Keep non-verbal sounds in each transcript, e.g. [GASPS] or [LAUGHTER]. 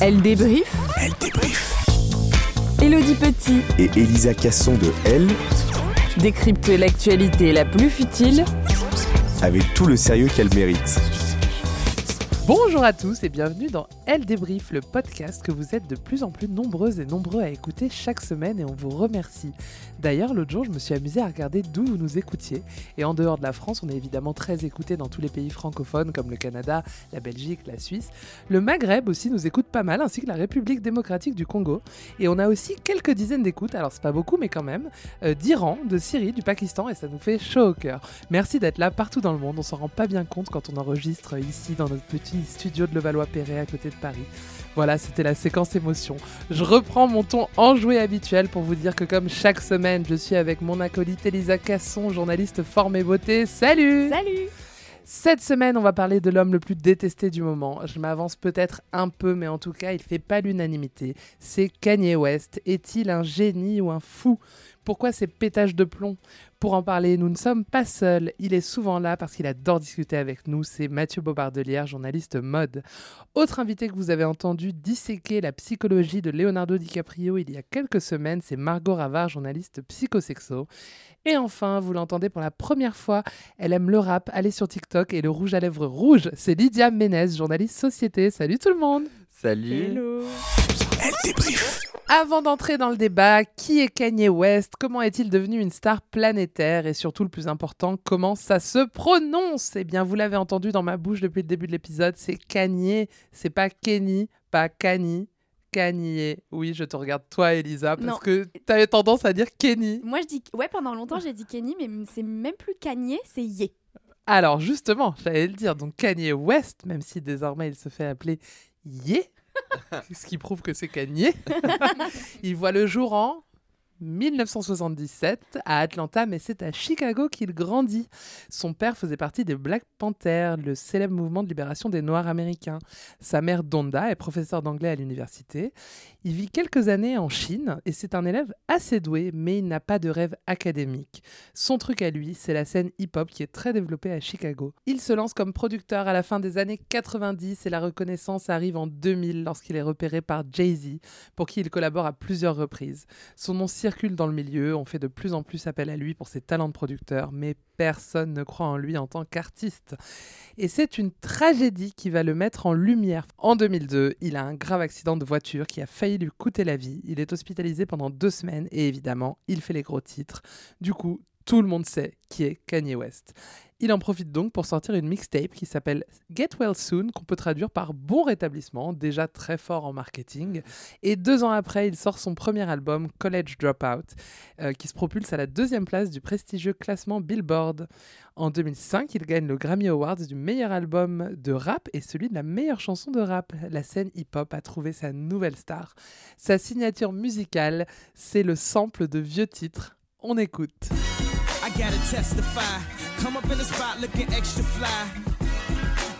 Elle débrief. Elle débrief. Elodie Petit Et Elisa Casson de Elle, décrypte l'actualité la plus futile avec tout le sérieux qu'elle mérite. Bonjour à tous et bienvenue dans Elle débrief, le podcast que vous êtes de plus en plus nombreuses et nombreux à écouter chaque semaine et on vous remercie. D'ailleurs, l'autre jour, je me suis amusée à regarder d'où vous nous écoutiez. Et en dehors de la France, on est évidemment très écouté dans tous les pays francophones comme le Canada, la Belgique, la Suisse. Le Maghreb aussi nous écoute pas mal, ainsi que la République démocratique du Congo. Et on a aussi quelques dizaines d'écoutes, alors c'est pas beaucoup, mais quand même, euh, d'Iran, de Syrie, du Pakistan, et ça nous fait chaud au cœur. Merci d'être là partout dans le monde. On s'en rend pas bien compte quand on enregistre ici dans notre petit studio de Levallois-Perret à côté de Paris. Voilà, c'était la séquence émotion. Je reprends mon ton enjoué habituel pour vous dire que comme chaque semaine, je suis avec mon acolyte Elisa Casson, journaliste forme et beauté. Salut Salut Cette semaine, on va parler de l'homme le plus détesté du moment. Je m'avance peut-être un peu, mais en tout cas, il fait pas l'unanimité. C'est Kanye West. Est-il un génie ou un fou? Pourquoi ces pétages de plomb? Pour en parler, nous ne sommes pas seuls. Il est souvent là parce qu'il adore discuter avec nous. C'est Mathieu Bobardelière, journaliste mode. Autre invité que vous avez entendu disséquer la psychologie de Leonardo DiCaprio il y a quelques semaines, c'est Margot Ravard, journaliste psychosexo. Et enfin, vous l'entendez pour la première fois, elle aime le rap, aller sur TikTok et le rouge à lèvres rouge. C'est Lydia Ménez, journaliste société. Salut tout le monde Salut. Elle débrief. Avant d'entrer dans le débat, qui est Kanye West? Comment est-il devenu une star planétaire? Et surtout, le plus important, comment ça se prononce? Eh bien, vous l'avez entendu dans ma bouche depuis le début de l'épisode, c'est Kanye, c'est pas Kenny, pas Kanye. Kanye. Oui, je te regarde toi, Elisa, parce Non. que tu avais tendance à dire Kenny. Moi, je dis. Ouais, pendant longtemps, j'ai dit Kenny, mais c'est même plus Kanye, c'est Ye. Alors, justement, j'allais le dire, donc Kanye West, même si désormais il se fait appeler Ye, ce qui prouve que c'est Kanye, [LAUGHS] il voit le jour en 1977 à Atlanta, mais c'est à Chicago qu'il grandit. Son père faisait partie des Black Panthers, le célèbre mouvement de libération des Noirs américains. Sa mère, Donda, est professeure d'anglais à l'université. Il vit quelques années en Chine et c'est un élève assez doué, mais il n'a pas de rêve académique. Son truc à lui, c'est la scène hip-hop qui est très développée à Chicago. Il se lance comme producteur à la fin des années 90 et la reconnaissance arrive en 2000 lorsqu'il est repéré par Jay-Z, pour qui il collabore à plusieurs reprises. Son nom circule dans le milieu, on fait de plus en plus appel à lui pour ses talents de producteur, mais personne ne croit en lui en tant qu'artiste. Et c'est une tragédie qui va le mettre en lumière. En 2002, il a un grave accident de voiture qui a failli lui coûter la vie. Il est hospitalisé pendant deux semaines et évidemment, il fait les gros titres. Du coup, tout le monde sait qui est Kanye West. Il en profite donc pour sortir une mixtape qui s'appelle Get Well Soon, qu'on peut traduire par Bon rétablissement, déjà très fort en marketing. Et deux ans après, il sort son premier album, College Dropout, euh, qui se propulse à la deuxième place du prestigieux classement Billboard. En 2005, il gagne le Grammy Awards du meilleur album de rap et celui de la meilleure chanson de rap. La scène hip-hop a trouvé sa nouvelle star. Sa signature musicale, c'est le sample de vieux titres. On écoute. I gotta testify. Come up in the spot looking extra fly.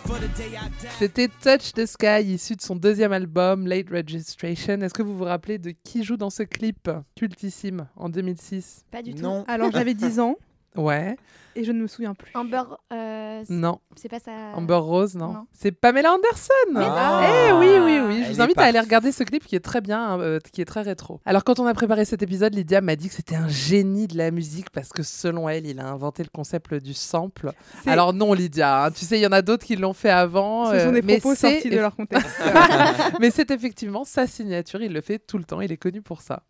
For the day I die. C'était Touch the Sky, issu de son deuxième album, Late Registration. Est-ce que vous vous rappelez de qui joue dans ce clip cultissime en 2006 Pas du tout. Non. Alors j'avais 10 ans Ouais, et je ne me souviens plus. Amber, euh, non. c'est pas ça. Amber Rose, non, non. C'est Pamela Anderson Ah. Eh oui, oui, oui. Je vous invite à aller regarder ce clip qui est très bien, euh, qui est très rétro. Alors, quand on a préparé cet épisode, Lydia m'a dit que c'était un génie de la musique parce que selon elle, il a inventé le concept du sample. Alors non, Lydia, hein, tu sais, il y en a d'autres qui l'ont fait avant. Ce sont euh, des mais propos sortis de leur contexte. [LAUGHS] [LAUGHS] mais c'est effectivement sa signature, il le fait tout le temps, il est connu pour ça.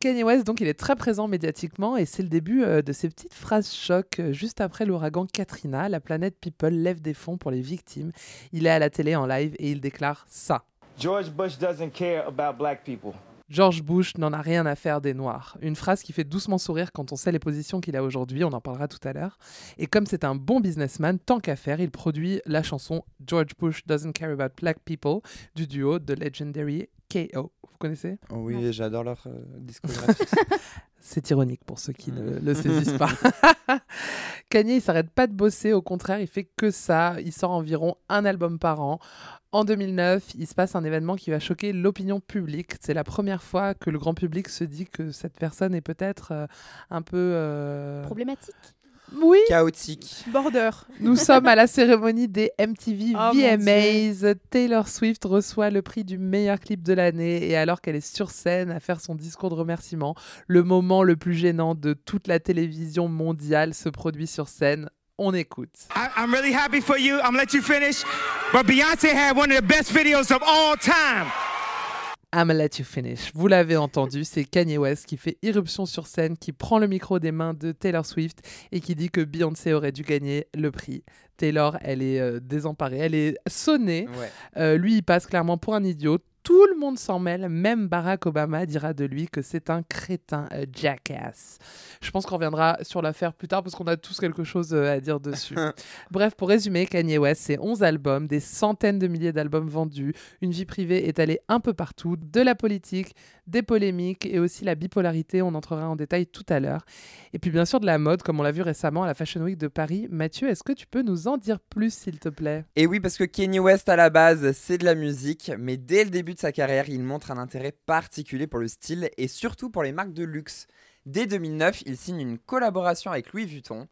Kanye West, donc, il est très présent médiatiquement et c'est le début euh, de ces petites phrases choc. Euh, Juste après l'ouragan Katrina, la planète People lève des fonds pour les victimes. Il est à la télé en live et il déclare ça. George Bush doesn't care about black people. George Bush n'en a rien à faire des Noirs. Une phrase qui fait doucement sourire quand on sait les positions qu'il a aujourd'hui, on en parlera tout à l'heure. Et comme c'est un bon businessman, tant qu'à faire, il produit la chanson George Bush Doesn't Care About Black People du duo The Legendary KO. Vous connaissez? Oh oui, j'adore leur euh, discographie. [LAUGHS] C'est ironique pour ceux qui ne le saisissent pas. [LAUGHS] Kanye, il s'arrête pas de bosser, au contraire, il fait que ça. Il sort environ un album par an. En 2009, il se passe un événement qui va choquer l'opinion publique. C'est la première fois que le grand public se dit que cette personne est peut-être euh, un peu... euh, Problématique? Oui, Chaotique. Border. nous sommes à la cérémonie des MTV Oh, VMAs. Taylor Swift reçoit le prix du meilleur clip de l'année et alors qu'elle est sur scène à faire son discours de remerciement, le moment le plus gênant de toute la télévision mondiale se produit sur scène. On écoute. I, I'm really happy for you. I'm gonna let you finish. But Beyonce had one of the best videos of all time. I'ma let you finish. Vous l'avez entendu, c'est Kanye West qui fait irruption sur scène, qui prend le micro des mains de Taylor Swift et qui dit que Beyoncé aurait dû gagner le prix. Taylor, elle est euh, désemparée, elle est sonnée. Ouais. Euh, lui, il passe clairement pour un idiot. Tout le monde s'en mêle, même Barack Obama dira de lui que c'est un crétin, un jackass. Je pense qu'on reviendra sur l'affaire plus tard parce qu'on a tous quelque chose euh, à dire dessus. [LAUGHS] Bref, pour résumer, Kanye West, c'est 11 albums, des centaines de milliers d'albums vendus, une vie privée étalée un peu partout, de la politique, des polémiques et aussi la bipolarité, on entrera en détail tout à l'heure. Et puis bien sûr de la mode, comme on l'a vu récemment à la Fashion Week de Paris. Mathieu, est-ce que tu peux nous en dire plus, s'il te plaît? Et oui, parce que Kanye West à la base, c'est de la musique, mais dès le début de sa carrière, il montre un intérêt particulier pour le style et surtout pour les marques de luxe. Dès 2009, il signe une collaboration avec Louis Vuitton.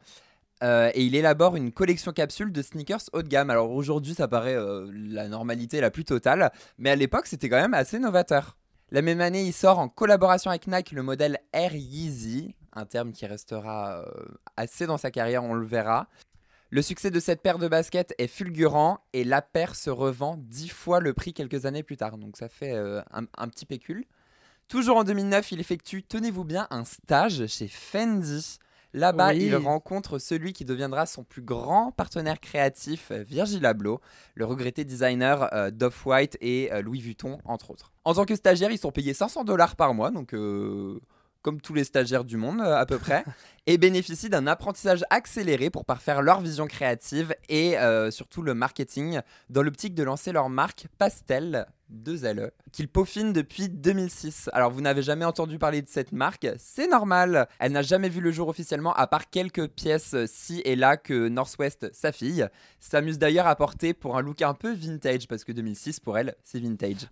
euh, et il élabore une collection capsule de sneakers haut de gamme. Alors aujourd'hui, ça paraît euh, la normalité la plus totale, mais à l'époque, c'était quand même assez novateur. La même année, il sort en collaboration avec Nike le modèle Air Yeezy, un terme qui restera euh, assez dans sa carrière, on le verra. Le succès de cette paire de baskets est fulgurant et la paire se revend dix fois le prix quelques années plus tard. Donc ça fait euh, un, un petit pécule. Toujours en 2009, il effectue, tenez-vous bien, un stage chez Fendi. Là-bas, Oui. il rencontre celui qui deviendra son plus grand partenaire créatif, Virgil Abloh, le regretté designer euh, d'Off-White et euh, Louis Vuitton, entre autres. En tant que stagiaire, ils sont payés 500 dollars par mois, donc euh, comme tous les stagiaires du monde euh, à peu près, [LAUGHS] et bénéficient d'un apprentissage accéléré pour parfaire leur vision créative et euh, surtout le marketing dans l'optique de lancer leur marque Pastel 2LE qu'ils peaufinent depuis 2006. Alors vous n'avez jamais entendu parler de cette marque, c'est normal. Elle n'a jamais vu le jour officiellement à part quelques pièces euh, ci et là que Northwest, sa fille, s'amuse d'ailleurs à porter pour un look un peu vintage parce que 2006 pour elle, c'est vintage.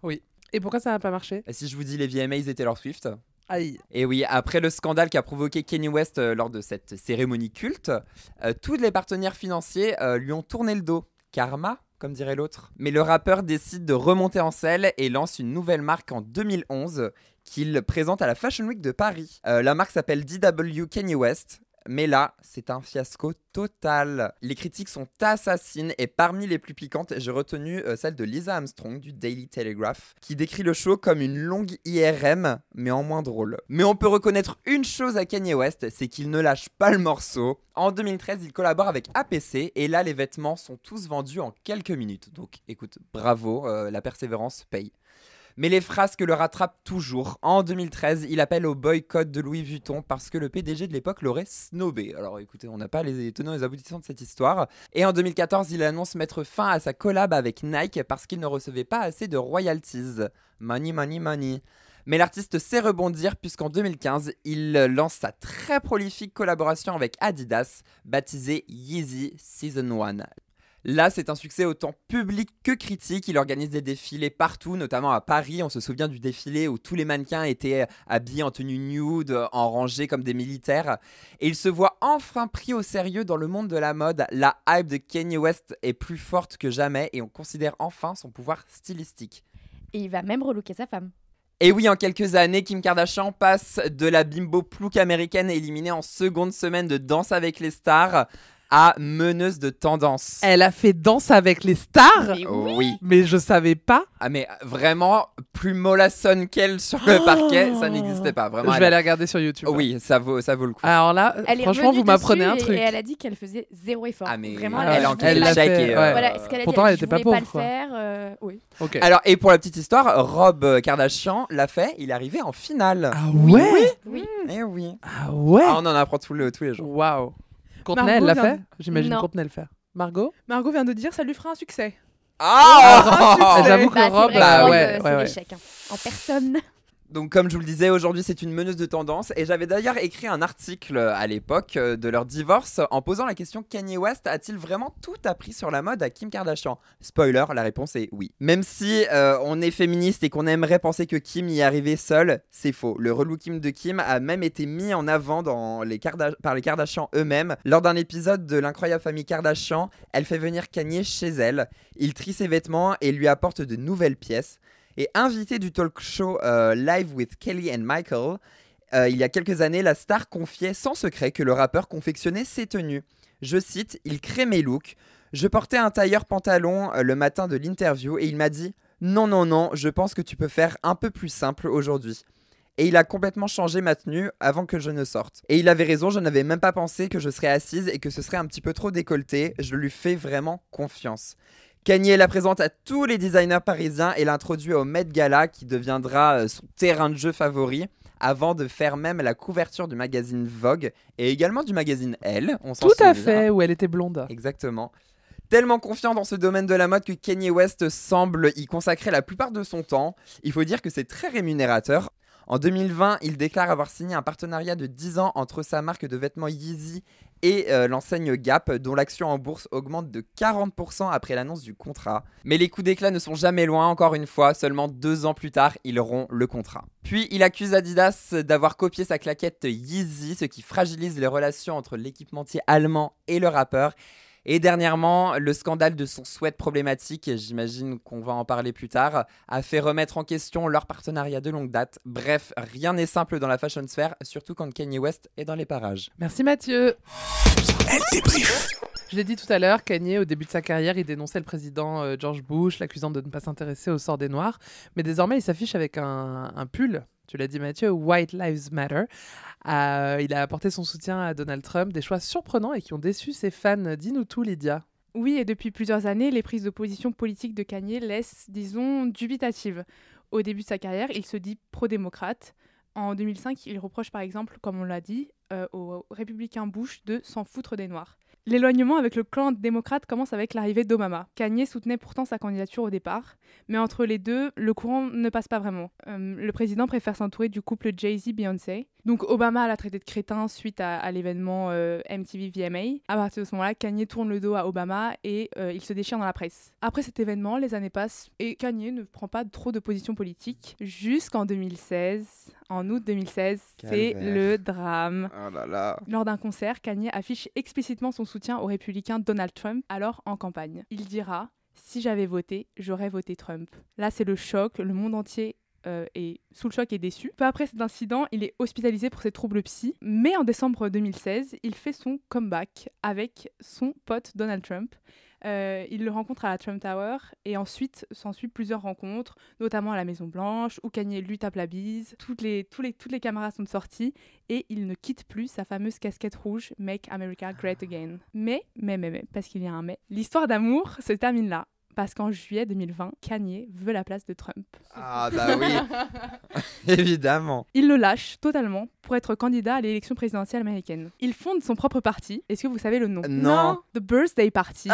Et pourquoi ça n'a pas marché? Et si je vous dis les VMAs et Taylor Swift? Aïe. et oui, après le scandale qu'a provoqué Kanye West euh, lors de cette cérémonie culte, euh, tous les partenaires financiers euh, lui ont tourné le dos. Karma, comme dirait l'autre. Mais le rappeur décide de remonter en selle et lance une nouvelle marque en 2011 qu'il présente à la Fashion Week de Paris. La marque s'appelle DW Kanye West. Mais là, c'est un fiasco total. Les critiques sont assassines et parmi les plus piquantes, j'ai retenu euh, celle de Lisa Armstrong du Daily Telegraph, qui décrit le show comme une longue IRM, mais en moins drôle. Mais on peut reconnaître une chose à Kanye West, c'est qu'il ne lâche pas le morceau. En 2013, il collabore avec APC et là, les vêtements sont tous vendus en quelques minutes. Donc écoute, bravo, euh, la persévérance paye. Mais les frasques le rattrapent toujours. En 2013, il appelle au boycott de Louis Vuitton parce que le PDG de l'époque l'aurait snobé. Alors écoutez, on n'a pas les tenants et les aboutissants de cette histoire. Et en 2014, il annonce mettre fin à sa collab avec Nike parce qu'il ne recevait pas assez de royalties. Money, money, money. Mais l'artiste sait rebondir puisqu'en 2015, il lance sa très prolifique collaboration avec Adidas, baptisée Yeezy Season 1. Là, c'est un succès autant public que critique. Il organise des défilés partout, notamment à Paris. On se souvient du défilé où tous les mannequins étaient habillés en tenue nude, en rangée comme des militaires. Et il se voit enfin pris au sérieux dans le monde de la mode. La hype de Kanye West est plus forte que jamais et on considère enfin son pouvoir stylistique. Et il va même relooker sa femme. Et oui, en quelques années, Kim Kardashian passe de la bimbo plouc américaine éliminée en seconde semaine de Danse avec les stars à meneuse de tendance. Elle a fait danse avec les stars Mais oui. oui. Mais je savais pas. Ah mais vraiment, plus mollassonne qu'elle sur le parquet, ça n'existait pas. Vraiment, je elle vais aller regarder sur YouTube. Oui, ça vaut, ça vaut le coup. Alors là, Elle franchement, vous m'apprenez un truc. Et elle a dit qu'elle faisait zéro effort. Ah, mais Vraiment, ouais, elle, elle elle pas l'a fait, faire. et, euh, ouais. Voilà, ce qu'elle a Pourtant, dit, elle elle était pas pas pauvre, quoi. le faire. euh, oui. Ok. Alors, et pour la petite histoire, Rob Kardashian l'a fait, il est arrivé en finale. Ah ouais? Oui. Eh oui. Ah ouais? Ah, on en apprend tous, le- tous les jours. Waouh. Courtenay, Margot elle l'a vient fait? de- J'imagine Non. Courtenay le faire. Margot? Margot vient de dire ça lui fera un succès. Ah Ah, J'avoue que Bah, c'est Rob, vrai que bah Rob, ouais, euh, ouais, c'est ouais. l'échec, hein. En personne. Donc, comme je vous le disais, aujourd'hui, c'est une meneuse de tendance. Et j'avais d'ailleurs écrit un article à l'époque euh, de leur divorce en posant la question Kanye West a-t-il vraiment tout appris sur la mode à Kim Kardashian? Spoiler, la réponse est oui. Même si euh, on est féministe et qu'on aimerait penser que Kim y arrivée seule, c'est faux. Le relooking de Kim a même été mis en avant dans les par les Kardashian eux-mêmes. Lors d'un épisode de l'incroyable famille Kardashian, elle fait venir Kanye chez elle. Il trie ses vêtements et lui apporte de nouvelles pièces. Et invité du talk show euh, Live with Kelly and Michael, euh, il y a quelques années, la star confiait sans secret que le rappeur confectionnait ses tenues. Je cite, il crée mes looks. Je portais un tailleur pantalon euh, le matin de l'interview et il m'a dit Non, non, non, je pense que tu peux faire un peu plus simple aujourd'hui. Et il a complètement changé ma tenue avant que je ne sorte. Et il avait raison, je n'avais même pas pensé que je serais assise et que ce serait un petit peu trop décolleté. Je lui fais vraiment confiance. Kanye la présente à tous les designers parisiens et l'introduit au Met Gala qui deviendra euh, son terrain de jeu favori avant de faire même la couverture du magazine Vogue et également du magazine Elle. On Tout à fait, où elle était blonde. Exactement. Tellement confiant dans ce domaine de la mode que Kanye West semble y consacrer la plupart de son temps. Il faut dire que c'est très rémunérateur. En 2020, il déclare avoir signé un partenariat de 10 ans entre sa marque de vêtements Yeezy et euh, l'enseigne Gap, dont l'action en bourse augmente de 40% après l'annonce du contrat. Mais les coups d'éclat ne sont jamais loin, encore une fois, seulement deux ans plus tard, il rompt le contrat. Puis il accuse Adidas d'avoir copié sa claquette Yeezy, ce qui fragilise les relations entre l'équipementier allemand et le rappeur. Et dernièrement, le scandale de son sweat problématique, j'imagine qu'on va en parler plus tard, a fait remettre en question leur partenariat de longue date. Bref, rien n'est simple dans la fashion sphère, surtout quand Kanye West est dans les parages. Merci Mathieu. Elle débrief. Je l'ai dit tout à l'heure, Kanye, au début de sa carrière, il dénonçait le président euh, George Bush, l'accusant de ne pas s'intéresser au sort des Noirs. Mais désormais, il s'affiche avec un, un pull, tu l'as dit Mathieu, White Lives Matter. Euh, il a apporté son soutien à Donald Trump, des choix surprenants et qui ont déçu ses fans. Dis-nous tout, Lydia. Oui, et depuis plusieurs années, les prises de position politiques de Kanye laissent, disons, dubitatives. Au début de sa carrière, il se dit pro-démocrate. En 2005, il reproche par exemple, comme on l'a dit, euh, au républicain Bush de s'en foutre des Noirs. L'éloignement avec le clan démocrate commence avec l'arrivée d'Obama. Kanye soutenait pourtant sa candidature au départ, mais entre les deux, le courant ne passe pas vraiment. Euh, le président préfère s'entourer du couple Jay-Z-Beyoncé. Donc Obama l'a traité de crétin suite à, l'événement euh, MTV VMA. À partir de ce moment-là, Kanye tourne le dos à Obama et euh, il se déchire dans la presse. Après cet événement, les années passent et Kanye ne prend pas trop de position politique jusqu'en 2016. En août 2016, c'est le drame. Oh là là. Lors d'un concert, Kanye affiche explicitement son soutien au républicain Donald Trump, alors en campagne. Il dira Si j'avais voté, j'aurais voté Trump. Là, c'est le choc. Le monde entier euh, est sous le choc et déçu. Peu après cet incident, il est hospitalisé pour ses troubles psy. Mais en décembre 2016, il fait son comeback avec son pote Donald Trump. Euh, il le rencontre à la Trump Tower et ensuite s'ensuit plusieurs rencontres, notamment à la Maison Blanche où Kanye lui tape la bise. Toutes les, tous toutes les caméras sont sorties et il ne quitte plus sa fameuse casquette rouge Make America Great Again. Mais, mais, mais, mais, parce qu'il y a un mais, l'histoire d'amour se termine là. Parce qu'en juillet 2020, Kanye veut la place de Trump. Ah bah oui, [LAUGHS] évidemment. Il le lâche totalement pour être candidat à l'élection présidentielle américaine. Il fonde son propre parti. Est-ce que vous savez le nom? Non. The Birthday Party.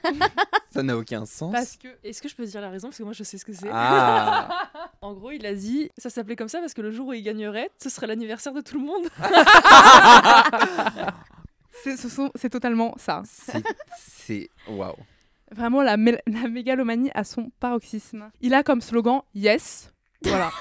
[LAUGHS] Ça n'a aucun sens. Parce que Est-ce que je peux dire la raison? Parce que moi, je sais ce que c'est. Ah. [LAUGHS] en gros, il a dit ça s'appelait comme ça parce que le jour où il gagnerait, ce serait l'anniversaire de tout le monde. c'est ce sont- c'est totalement ça. C'est- C'est waouh. Vraiment la, mé- la mégalomanie à son paroxysme. Il a comme slogan Yes. Voilà. [LAUGHS]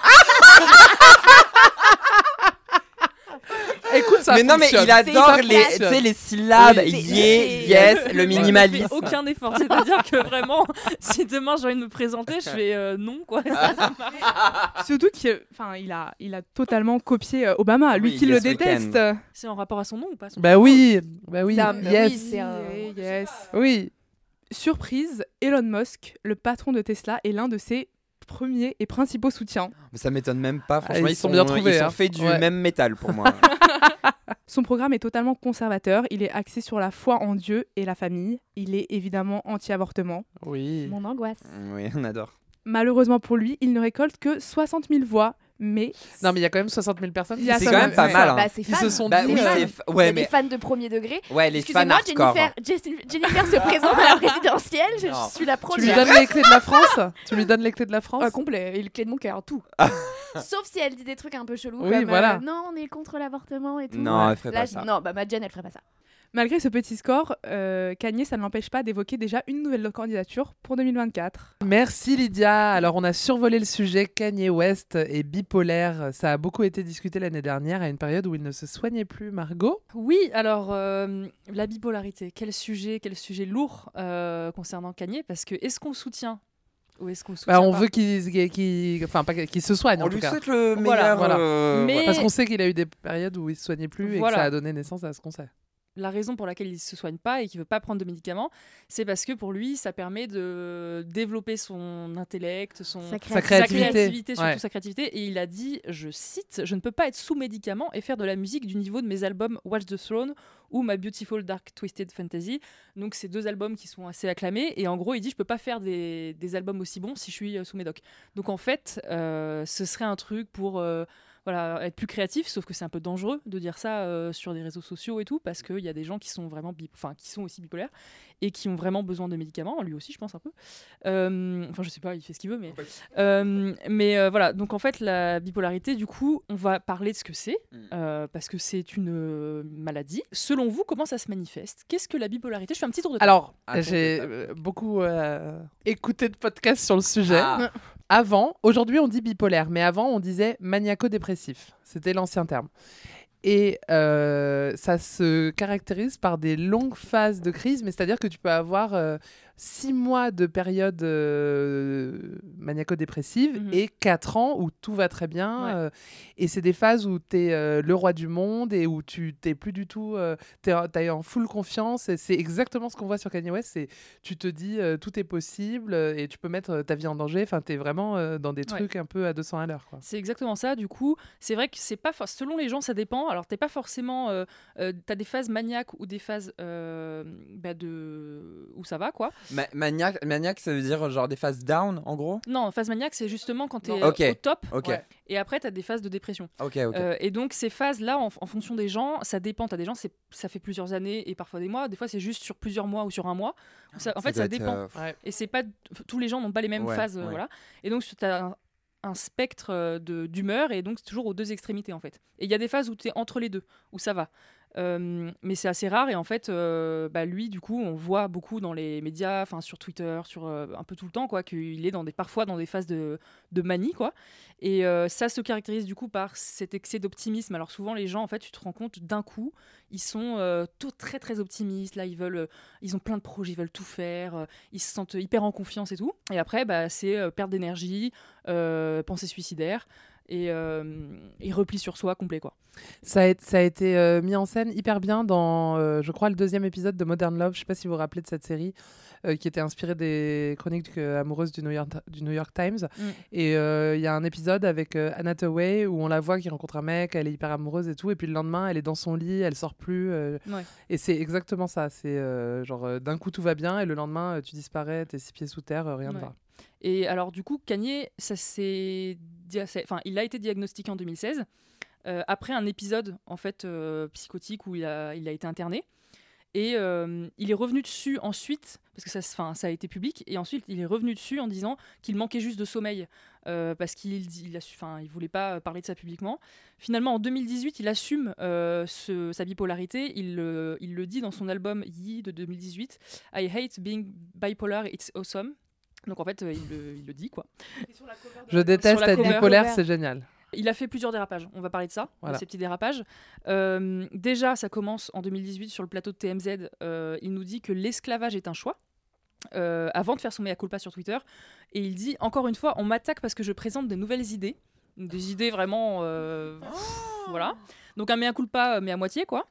Écoute, ça mais non, mais il adore les, tu fonctionne. sais, les syllabes, Oui. yeah, yes, le minimalisme. aucun effort. C'est-à-dire que vraiment, [LAUGHS] si demain j'ai envie de me présenter, je fais euh, non, quoi. [LAUGHS] Surtout qu'il il a, il a totalement copié euh, Obama, lui Oui, qui Yes le déteste. C'est en rapport à son nom ou pas son Bah oui, bah oui, yes. oui, un- Yes. Oui. Surprise, Elon Musk, le patron de Tesla, est l'un de ses premiers et principaux soutiens. Mais ça m'étonne même pas. Franchement, ils ils, sont bien trouvés, Ils hein. ont fait du Ouais. même métal pour moi. [LAUGHS] Son programme est totalement conservateur, il est axé sur la foi en Dieu et la famille. Il est évidemment anti-avortement. Oui. Mon angoisse. oui, on adore. Malheureusement pour lui, il ne récolte que 60 000 voix, mais Non, mais il y a quand même 60 000 personnes. C'est quand même pas ouais. mal. hein. Bah, fan. se sont Bah dit, oui, euh, ouais, mais fans de premier degré. ouais, les fans Excusez-moi, hardcore. Jennifer, Jessin- Jennifer se présente à la présidentielle. Je, suis la Tu lui première. donnes les clés de la France? Tu lui donnes les clés de la France? Ah, complet, et le clé de mon cœur, tout. [LAUGHS] Sauf si elle dit des trucs un peu chelous Oui, comme voilà. euh, non, on est contre l'avortement et tout. Non, elle ferait Là, pas ça. Non, bah ma Jen, elle ferait pas ça. Malgré ce petit score, euh, Kanye, ça ne l'empêche pas d'évoquer déjà une nouvelle candidature pour 2024. Merci Lydia. Alors on a survolé le sujet Kanye West et bipolaire. Ça a beaucoup été discuté l'année dernière à une période où il ne se soignait plus. Margot Oui, alors euh, la bipolarité, quel sujet, quel sujet lourd euh, concernant Kanye Parce que est-ce qu'on soutient ou est-ce qu'on bah, On pas veut qu'il enfin, se soigne On en tout lui cas. souhaite le meilleur. voilà. euh, Mais-. Parce qu'on sait qu'il a eu des périodes où il se soignait plus et que ça a donné naissance à ce qu'on sait. La raison pour laquelle il se soigne pas et qu'il veut pas prendre de médicaments, c'est parce que pour lui, ça permet de développer son intellect, son Sa Sa créativité. créativité. surtout Ouais. sa créativité. Et il a dit, je cite, je ne peux pas être sous médicaments et faire de la musique du niveau de mes albums Watch the Throne ou My Beautiful Dark Twisted Fantasy. Donc c'est deux albums qui sont assez acclamés. Et en gros, il dit, je peux pas faire des, des albums aussi bons si je suis euh, sous médoc. Donc en fait, euh, ce serait un truc pour euh, voilà, être plus créatif, sauf que c'est un peu dangereux de dire ça euh, sur des réseaux sociaux et tout, parce qu'il y a des gens qui sont vraiment, enfin, qui sont aussi bipolaires et qui ont vraiment besoin de médicaments, lui aussi, je pense un peu. Euh, enfin, je sais pas, il fait ce qu'il veut, mais, Euh, mais euh, voilà. Donc en fait, la bipolarité, du coup, on va parler de ce que c'est, Mm. euh, parce que c'est une maladie. Selon vous, comment ça se manifeste? Qu'est-ce que la bipolarité? Je fais un petit tour de table. Alors, j'ai beaucoup euh, écouté de podcasts sur le sujet. Ah. Avant, aujourd'hui on dit bipolaire, mais avant on disait maniaco-dépressif. C'était l'ancien terme. Et euh, ça se caractérise par des longues phases de crise, mais c'est-à-dire que tu peux avoir euh, six mois de période euh, maniaco-dépressive Mhm. et quatre ans où tout va très bien. Ouais. euh, et c'est des phases où tu es le roi du monde et où tu t'es plus du tout. Euh, tu es en full confiance. Et c'est exactement ce qu'on voit sur Kanye West. C'est tu te dis euh, tout est possible euh, et tu peux mettre euh, ta vie en danger. Enfin, tu es vraiment euh, dans des Ouais. trucs un peu à 200 à l'heure. C'est exactement ça. Du coup, c'est vrai que c'est pas selon les gens, ça dépend. Alors, t'es pas forcément, euh, euh, t'as des phases maniaques ou des phases euh, bah, de où ça va quoi. Ma- maniaque, maniaque, ça veut dire genre des phases down, en gros? Non, phase maniaque, c'est justement quand euh, Ok, au top. ok. Ouais. Et après, t'as des phases de dépression. Ok, ok. Euh, et donc ces phases-là, en, en fonction des gens, ça dépend. T'as des gens, ça fait plusieurs années et parfois des mois. Des fois, c'est juste sur plusieurs mois ou sur un mois. Ça- en fait, ça dépend. euh. Et c'est pas tous les gens n'ont pas les mêmes Ouais, phases, ouais. voilà. Et donc tu as un, un spectre euh, de d'humeur et donc c'est toujours aux deux extrémités en fait. Et il y a des phases où tu es entre les deux, où ça va. Mais c'est assez rare et en fait, bah, lui, du coup, on voit beaucoup dans les médias, enfin sur Twitter, sur un peu tout le temps, quoi, qu'il est parfois dans des phases de, manie, quoi. Et ça se caractérise du coup par cet excès d'optimisme. Alors souvent, les gens, en fait, tu te rends compte d'un coup, ils sont tout très très optimistes. Là, ils veulent, ils ont plein de projets, ils veulent tout faire, ils se sentent hyper en confiance et tout. Et après, bah, c'est perte d'énergie, pensée suicidaire et, euh, et repli sur soi complet, quoi. Ça a, été- ça a été euh, mis en scène hyper bien dans, euh, je crois, le deuxième épisode de Modern Love. Je sais pas si vous vous rappelez de cette série euh, qui était inspirée des chroniques amoureuses du New York, du New York Times. Mm. Et il y a un épisode avec Anna Hathaway où on la voit qui rencontre un mec, elle est hyper amoureuse et tout. Et puis le lendemain, elle est dans son lit, elle sort plus. Ouais. Et c'est exactement ça. C'est genre d'un coup tout va bien et le lendemain tu disparais, t'es six pieds sous terre, rien ne Ouais. va. Et alors, du coup, Kanye, ça enfin, il a été diagnostiqué en 2016 euh, après un épisode en fait euh, psychotique où il a, il a été interné. Et euh, il est revenu dessus ensuite, parce que ça, 'fin, ça a été public, et ensuite il est revenu dessus en disant qu'il manquait juste de sommeil, parce qu'il il il voulait pas parler de ça publiquement. Finalement, en 2018, il assume sa bipolarité, il, il le dit dans son album Yi de 2018, I hate being bipolar, it's awesome. Donc en fait, euh, il, le, il le dit quoi. Je déteste être cover. bipolaire, c'est génial. Il a fait plusieurs dérapages. On va parler de ça, Voilà. de ces petits dérapages. Euh, déjà, ça commence en 2018 sur le plateau de TMZ. Euh, il nous dit que l'esclavage est un choix. euh, avant de faire son mea culpa sur Twitter. Et il dit encore une fois, on m'attaque parce que je présente de nouvelles idées. Des idées vraiment. euh, Voilà. Donc un mea culpa, mais à moitié, quoi.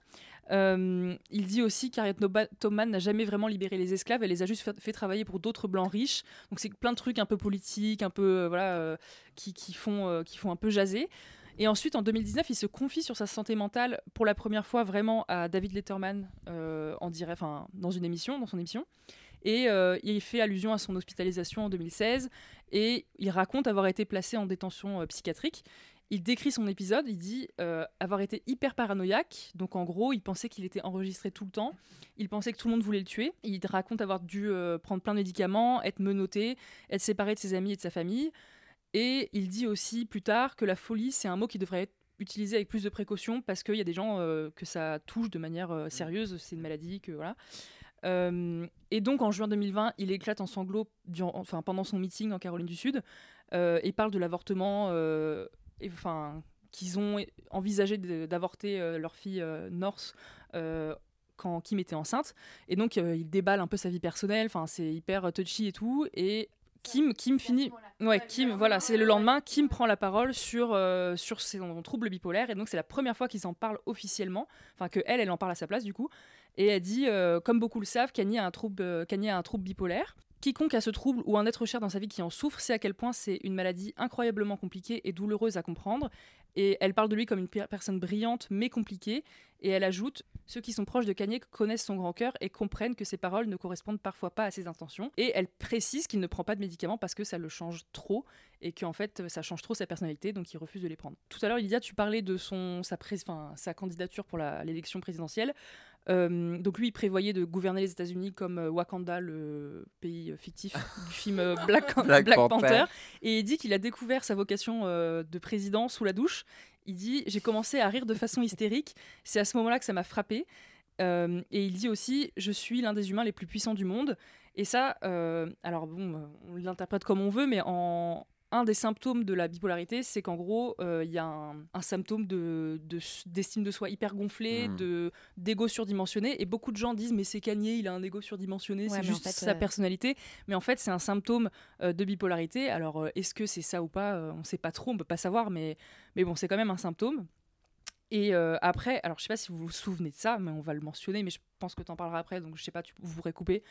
Euh, il dit aussi qu'Harriet Tubman n'a jamais vraiment libéré les esclaves, elle les a juste fait, travailler pour d'autres blancs riches. Donc c'est plein de trucs un peu politiques, un peu euh, voilà, euh, qui, qui font, qui font un peu jaser. Et ensuite, en 2019, il se confie sur sa santé mentale pour la première fois vraiment à David Letterman en direct, enfin dans une émission, dans son émission. Et il fait allusion à son hospitalisation en 2016 et il raconte avoir été placé en détention psychiatrique. Il décrit son épisode, il dit euh, avoir été hyper paranoïaque. Donc en gros, il pensait qu'il était enregistré tout le temps. Il pensait que tout le monde voulait le tuer. Il raconte avoir dû euh, prendre plein de médicaments, être menotté, être séparé de ses amis et de sa famille. Et il dit aussi plus tard que la folie, c'est un mot qui devrait être utilisé avec plus de précaution parce qu'il y a des gens euh, que ça touche de manière sérieuse. C'est une maladie que voilà. Et donc en juin 2020, il éclate en sanglots pendant son meeting en Caroline du Sud et parle de l'avortement, enfin qu'ils ont envisagé d'avorter euh, leur fille euh, North euh, quand Kim était enceinte. Et donc il déballe un peu sa vie personnelle. Enfin c'est hyper touchy et tout. Et Kim, Kim finit. Ouais, Kim, voilà, c'est le lendemain. Kim prend la parole sur, euh, sur son trouble bipolaire. Et donc, c'est la première fois qu'ils en parlent officiellement. Enfin, que elle, elle en parle à sa place, du coup. Et elle dit, euh, comme beaucoup le savent, Kanye a un trouble, Kanye a un trouble bipolaire. Quiconque a ce trouble ou un être cher dans sa vie qui en souffre sait à quel point c'est une maladie incroyablement compliquée et douloureuse à comprendre. Et elle parle de lui comme une per- personne brillante mais compliquée. Et elle ajoute Ceux qui sont proches de Kanye connaissent son grand cœur et comprennent que ses paroles ne correspondent parfois pas à ses intentions. Et elle précise qu'il ne prend pas de médicaments parce que ça le change trop et qu'en fait ça change trop sa personnalité donc il refuse de les prendre. Tout à l'heure, Lydia, tu parlais de son, sa, candidature pour l'élection présidentielle. Euh, donc lui, il prévoyait de gouverner les États-Unis comme euh, Wakanda, le pays euh, fictif du film Black, Black Black Panther. Panther. Et il dit qu'il a découvert sa vocation euh, de président sous la douche. Il dit J'ai commencé à rire de façon hystérique. C'est à ce moment-là que ça m'a frappé. Euh, et il dit aussi Je suis l'un des humains les plus puissants du monde. Et ça, alors bon, on l'interprète comme on veut, mais en. Un des symptômes de la bipolarité, c'est qu'en gros, euh, il y a un, un symptôme de- de- d'estime de, soi hyper gonflé, Mm. de d'ego surdimensionné. Et beaucoup de gens disent mais c'est Kanye, il a un ego surdimensionné, Ouais, c'est juste en fait, sa euh, personnalité. Mais en fait, c'est un symptôme euh, de bipolarité. Alors, euh, est-ce que c'est ça ou pas On ne sait pas trop, on peut pas savoir, mais, mais bon, c'est quand même un symptôme. Et euh, après, alors je sais pas si vous vous souvenez de ça, mais on va le mentionner, mais je pense que tu en parleras après, donc je sais pas, tu, vous pourrez couper.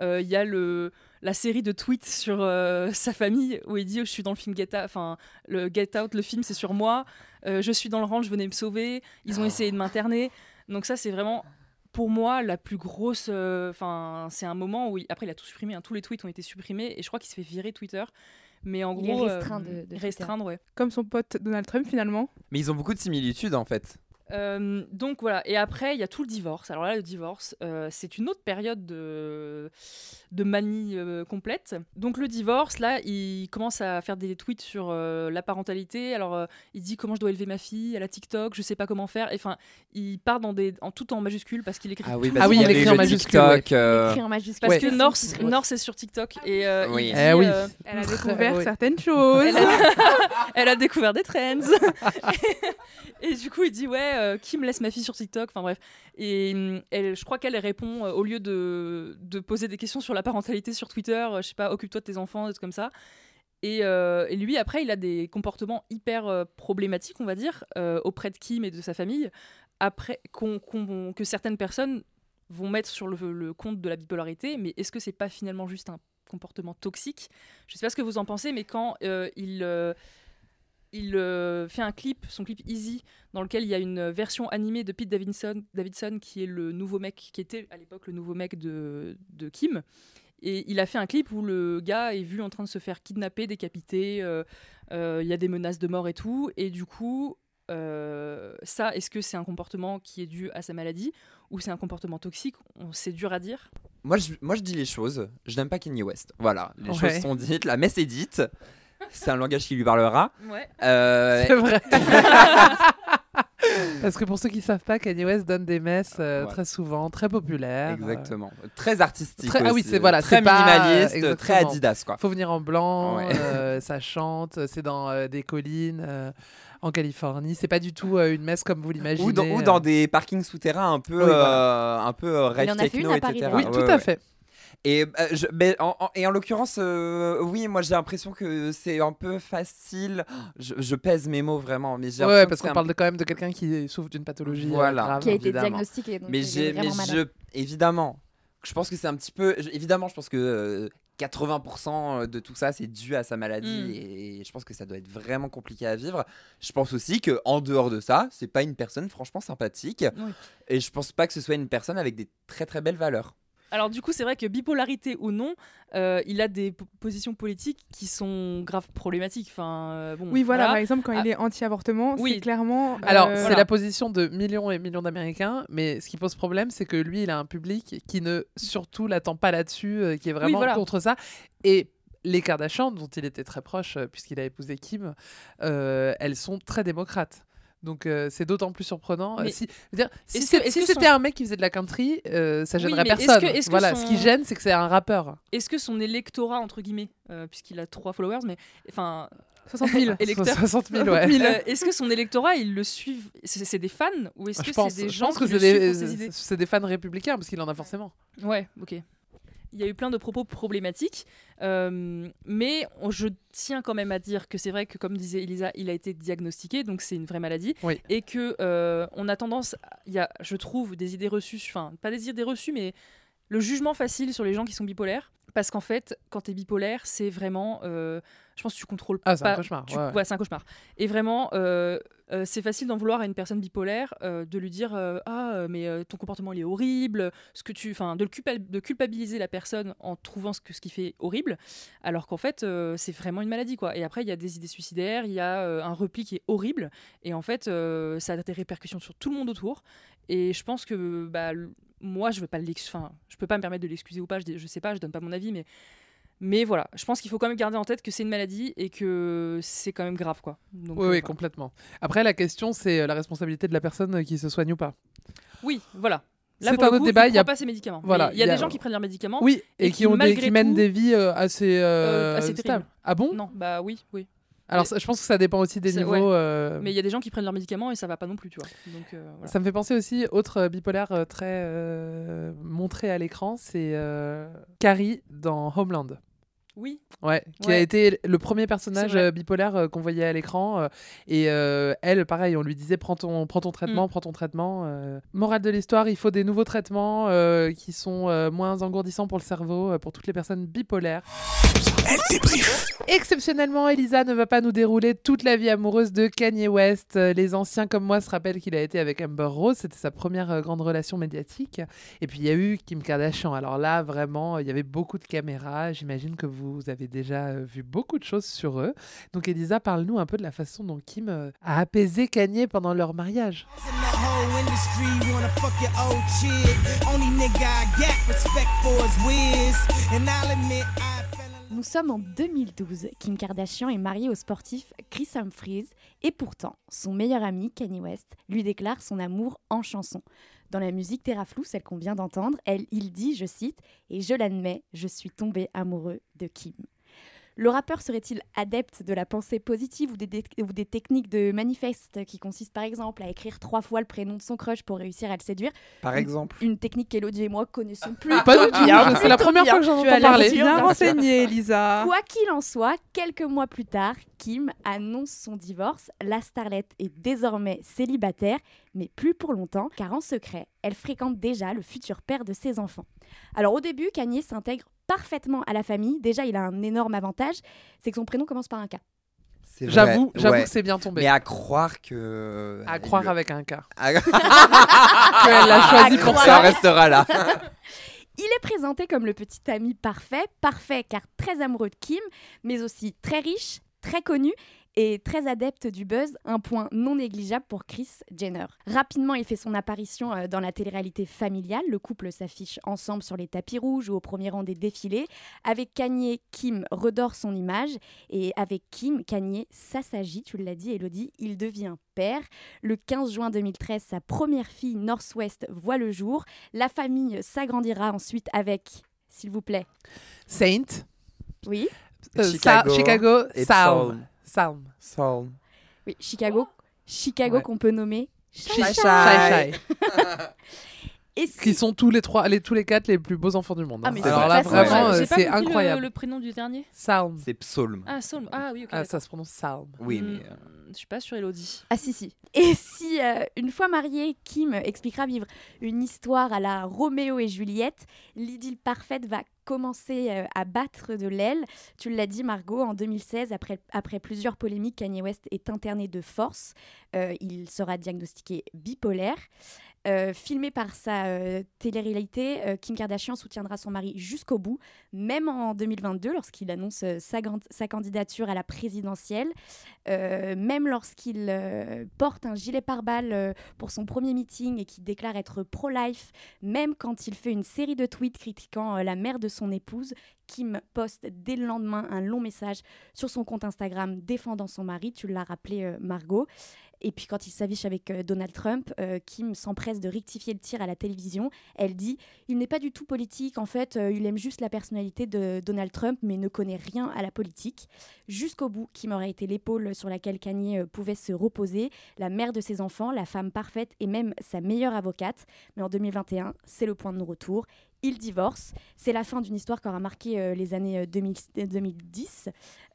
Euh, Il y a le, la série de tweets sur euh, [LAUGHS] sa famille où il dit Je suis dans le film Get Out, enfin, le Get Out, le film c'est sur moi, Euh, je suis dans le ranch, venez me sauver, ils ont essayé de m'interner. Donc, ça, c'est vraiment pour moi la plus grosse. euh, Enfin, c'est un moment où. il- Après, il a tout supprimé, hein, tous les tweets ont été supprimés et je crois qu'il se fait virer Twitter. Mais en Il est gros. restreint de-. Restreindre, ouais. Comme son pote Donald Trump finalement. Mais ils ont beaucoup de similitudes en fait. Euh, donc voilà, et après il y a tout le divorce. Alors là, le divorce, euh, c'est une autre période de, de manie euh, complète. Donc le divorce, là, il commence à faire des tweets sur euh, la parentalité. Alors euh, il dit comment je dois élever ma fille, elle a TikTok, je sais pas comment faire. Et, Enfin, il part dans des, en tout en majuscule parce qu'il écrit. Ah oui, tout Ah oui, il écrit en le majuscule, TikTok, ouais. euh, Écrit en majuscule. Parce Ouais. que Norse, Norse est sur TikTok et euh, Oui. il dit, Eh oui. euh, Elle a découvert Oui. certaines choses. elle, a, [LAUGHS] elle a découvert des trends. [LAUGHS] et, du coup, il dit ouais, euh, qui me laisse ma fille sur TikTok Enfin bref. Et hum, elle, je crois qu'elle répond euh, au lieu de, poser des questions sur la parentalité sur Twitter, euh, je sais pas, occupe-toi de tes enfants, des trucs comme ça. Et, euh, lui, après, il a des comportements hyper euh, problématiques, on va dire, euh, auprès de Kim et de sa famille, après que certaines personnes vont mettre sur le, compte de la bipolarité. Mais est-ce que c'est pas finalement juste un comportement toxique? Je sais pas ce que vous en pensez, mais quand euh, il euh, il euh, fait un clip, son clip Easy, dans lequel il y a une version animée de Pete Davidson, Davidson qui est le nouveau mec, qui était à l'époque le nouveau mec de, de Kim. Et il a fait un clip où le gars est vu en train de se faire kidnapper, décapiter, euh, euh, il y a des menaces de mort et tout. Et du coup, euh, ça, est-ce que c'est un comportement qui est dû à sa maladie ou c'est un comportement toxique? C'est dur à dire. Moi je, moi, je dis les choses. Je n'aime pas Kanye West. Voilà, les Ouais. choses sont dites, la messe est dite. C'est un langage qui lui parlera. Ouais. Euh, C'est vrai. [LAUGHS] Parce que pour ceux qui savent pas, Kanye West donne des messes euh, Ouais. très souvent, très populaires. Exactement. Très artistique. Très- ah oui, aussi. c'est voilà, très c'est pas- minimaliste, très. Adidas quoi. Faut venir en blanc, Ouais. euh, ça chante, c'est dans euh, des collines euh, en Californie. C'est pas du tout euh, une messe comme vous l'imaginez. Ou dans, ou euh. dans des parkings souterrains un peu, Oui, voilà. euh, un peu euh, rave en a fait techno, une à Paris, etc. Oui, tout Ouais, à fait. Et, euh, je- mais en, en- et en l'occurrence, euh, oui, moi j'ai l'impression que c'est un peu facile. Je, je pèse mes mots vraiment, mais j'ai Ouais, l'impression parce que qu'on c'est un- parle de- quand même de quelqu'un qui souffre d'une pathologie euh, Voilà. grave. Qui a été évidemment. diagnostiqué. Donc Mais j'ai, je, évidemment, je pense que c'est un petit peu, je- évidemment, je pense que euh, 80% de tout ça c'est dû à sa maladie Mm. et je pense que ça doit être vraiment compliqué à vivre. Je pense aussi que en dehors de ça, c'est pas une personne franchement sympathique Oui. et je pense pas que ce soit une personne avec des très très belles valeurs. Alors du coup, c'est vrai que bipolarité ou non, euh, il a des positions politiques qui sont grave problématiques. Enfin, euh, bon, Oui, voilà, par exemple, quand Ah, il est anti-avortement, oui. c'est clairement. Alors, euh, c'est voilà. la position de millions et millions d'Américains, mais ce qui pose problème, c'est que lui, il a un public qui ne surtout l'attend pas là-dessus, euh, qui est vraiment voilà. contre ça. Et les Kardashian, dont il était très proche, puisqu'il a épousé Kim, euh, elles sont très démocrates. Donc euh, c'est d'autant plus surprenant. Euh, Mais si je que- que c'était son- un mec qui faisait de la country, euh, ça Oui, gênerait est-ce personne. que- que voilà, son- ce qui gêne, c'est que c'est un rappeur. Est-ce que son électorat entre guillemets, euh, puisqu'il a trois followers, mais enfin [LAUGHS] 60 000. [LAUGHS] électeurs. 60 000, [LAUGHS] ouais. Est-ce que son électorat, ils le suivent C'est des fans ou est-ce Je que pense, c'est des je gens pense que qui c'est des, idées? c'est des fans républicains, parce qu'il en a forcément. Ouais, ok. Il y a eu plein de propos problématiques, euh, mais on- je tiens quand même à dire que c'est vrai que, comme disait Elisa, il a été diagnostiqué, donc c'est une vraie maladie, Oui. et que euh, on a tendance, il y a, je trouve, des idées reçues, enfin pas des idées reçues, mais le jugement facile sur les gens qui sont bipolaires, parce qu'en fait, quand tu es bipolaire, c'est vraiment, euh, je pense que tu contrôles Ah, c'est un pas. cauchemar, tu- ouais, ouais. c'est un cauchemar. Et vraiment, euh, euh, c'est facile d'en vouloir à une personne bipolaire, euh, de lui dire ah mais ton comportement il est horrible, ce que tu, enfin de le culpa- de culpabiliser la personne en trouvant ce que ce qui fait horrible, alors qu'en fait c'est vraiment une maladie quoi. Et après il y a des idées suicidaires, il y a un repli qui est horrible, et en fait ça a des répercussions sur tout le monde autour. Et je pense que bah, moi je veux pas l'ex- enfin je peux pas me permettre de l'excuser ou pas, je, je sais pas, je donne pas mon avis, mais mais voilà, je pense qu'il faut quand même garder en tête que c'est une maladie et que c'est quand même grave quoi. Donc, oui, euh, oui, complètement. Après, la question, c'est euh, la responsabilité de la personne euh, qui se soigne ou pas. Oui, voilà. Là, C'est un autre débat, Il il y a- pas ses médicaments. Voilà, il y a il y a- des gens qui prennent leurs médicaments. Oui, et, qui, ont des, malgré qui mènent tout- des vies euh, assez, euh, assez stables. Ah bon? Non, bah oui, oui. Alors, Mais- je pense que ça dépend aussi des niveaux. ouais. euh, Mais il y a des gens qui prennent leurs médicaments et ça va pas non plus, tu vois. Donc, euh, voilà. Ça me fait penser aussi, autre euh, bipolaire euh, très montré à l'écran, c'est Carrie dans Homeland. Oui. Ouais, qui a été le premier personnage euh, bipolaire euh, qu'on voyait à l'écran. euh, et euh, elle, pareil, on lui disait prends ton, prends ton traitement, Mm. prends ton traitement. euh. Morale de l'histoire, il faut des nouveaux traitements euh, qui sont euh, moins engourdissants pour le cerveau, pour toutes les personnes bipolaires. Elle débrief. Exceptionnellement, Elisa ne va pas nous dérouler toute la vie amoureuse de Kanye West. Les anciens comme moi se rappellent qu'il a été avec Amber Rose, c'était sa première grande relation médiatique. Et puis il y a eu Kim Kardashian. Alors là, vraiment, il y avait beaucoup de caméras. J'imagine que vous vous avez déjà euh, vu beaucoup de choses sur eux. Donc Elisa, parle-nous un peu de la façon dont Kim euh, a apaisé Kanye pendant leur mariage. Nous sommes en 2012. Kim Kardashian est mariée au sportif Chris Humphries et pourtant, son meilleur ami Kanye West lui déclare son amour en chanson. Dans la musique Terraflou, celle qu'on vient d'entendre, elle, il dit, je cite, Et je l'admets, je suis tombé amoureux de Kim. Le rappeur serait-il adepte de la pensée positive ou des, dé- ou des techniques de manifeste qui consistent par exemple à écrire trois fois le prénom de son crush pour réussir à le séduire? Par Une- exemple. Une technique qu'Elodie et moi connaissons [LAUGHS] plus. Pas du tout, c'est la première fois que j'en Tu as entends parler. bien renseignée, Elisa. Quoi qu'il en soit, quelques mois plus tard, Kim annonce son divorce. La starlette est désormais célibataire, mais plus pour longtemps, car en secret, elle fréquente déjà le futur père de ses enfants. Alors au début, Kanye s'intègre parfaitement à la famille. Déjà, il a un énorme avantage, c'est que son prénom commence par un K. J'avoue, j'avoue ouais. que c'est bien tombé. Mais à croire que. À croire le- avec un K. [LAUGHS] À- Qu'elle l'a choisi pour Ça ça. restera là. [LAUGHS] Il est présenté comme le petit ami parfait, parfait car très amoureux de Kim, mais aussi très riche, très connu et très adepte du buzz, un point non négligeable pour Chris Jenner. Rapidement, il fait son apparition euh, dans la télé-réalité familiale. Le couple s'affiche ensemble sur les tapis rouges ou au premier rang des défilés. Avec Kanye, Kim redore son image et avec Kim, Kanye s'assagit, tu l'as dit Elodie, il devient père. Le 15 juin 2013, sa première fille, Northwest, voit le jour. La famille s'agrandira ensuite avec, s'il vous plaît, Saint. oui, Euh, Chicago Sa- Chicago, et Salm. Psalm. oui, Chicago, Chicago Ouais. qu'on peut nommer. Shy. [LAUGHS] [LAUGHS] Shy. Et si- Qui sont tous les trois, les, tous les quatre les plus beaux enfants du monde. Ah, hein. mais Alors c'est là, vrai. vraiment, Ouais, euh, c'est le- incroyable. Le, prénom du dernier Salm. C'est Psalm. Ah, Saul. Ah oui, ok. Ah, ça se prononce Salm. Oui, Hmm, mais. euh, Je suis pas sur Elodie. Ah si si. Et si, euh, une fois mariée, Kim expliquera vivre une histoire à la Roméo et Juliette, l'idylle parfaite va commencer euh, à battre de l'aile. Tu l'as dit Margot, en 2016, après, après plusieurs polémiques, Kanye West est interné de force. Euh, il sera diagnostiqué bipolaire. Euh, filmé par sa euh, télé-réalité, euh, Kim Kardashian soutiendra son mari jusqu'au bout, même en 2022 lorsqu'il annonce euh, sa, sa candidature à la présidentielle. Même lorsqu'il porte un gilet pare-balles pour son premier meeting et qu'il déclare être pro-life, même quand il fait une série de tweets critiquant la mère de son épouse, Kim poste dès le lendemain un long message sur son compte Instagram défendant son mari, tu l'as rappelé Margot. Et puis quand il s'affiche avec euh, Donald Trump, euh, Kim s'empresse de rectifier le tir à la télévision. Elle dit Il n'est pas du tout politique, en fait, euh, il aime juste la personnalité de Donald Trump, mais ne connaît rien à la politique. Jusqu'au bout, Kim aurait été l'épaule sur laquelle Kanye pouvait se reposer, la mère de ses enfants, la femme parfaite et même sa meilleure avocate. Mais en 2021, c'est le point de non-retour. Il divorce. C'est la fin d'une histoire qui aura marqué euh, les années euh, 2000 2010.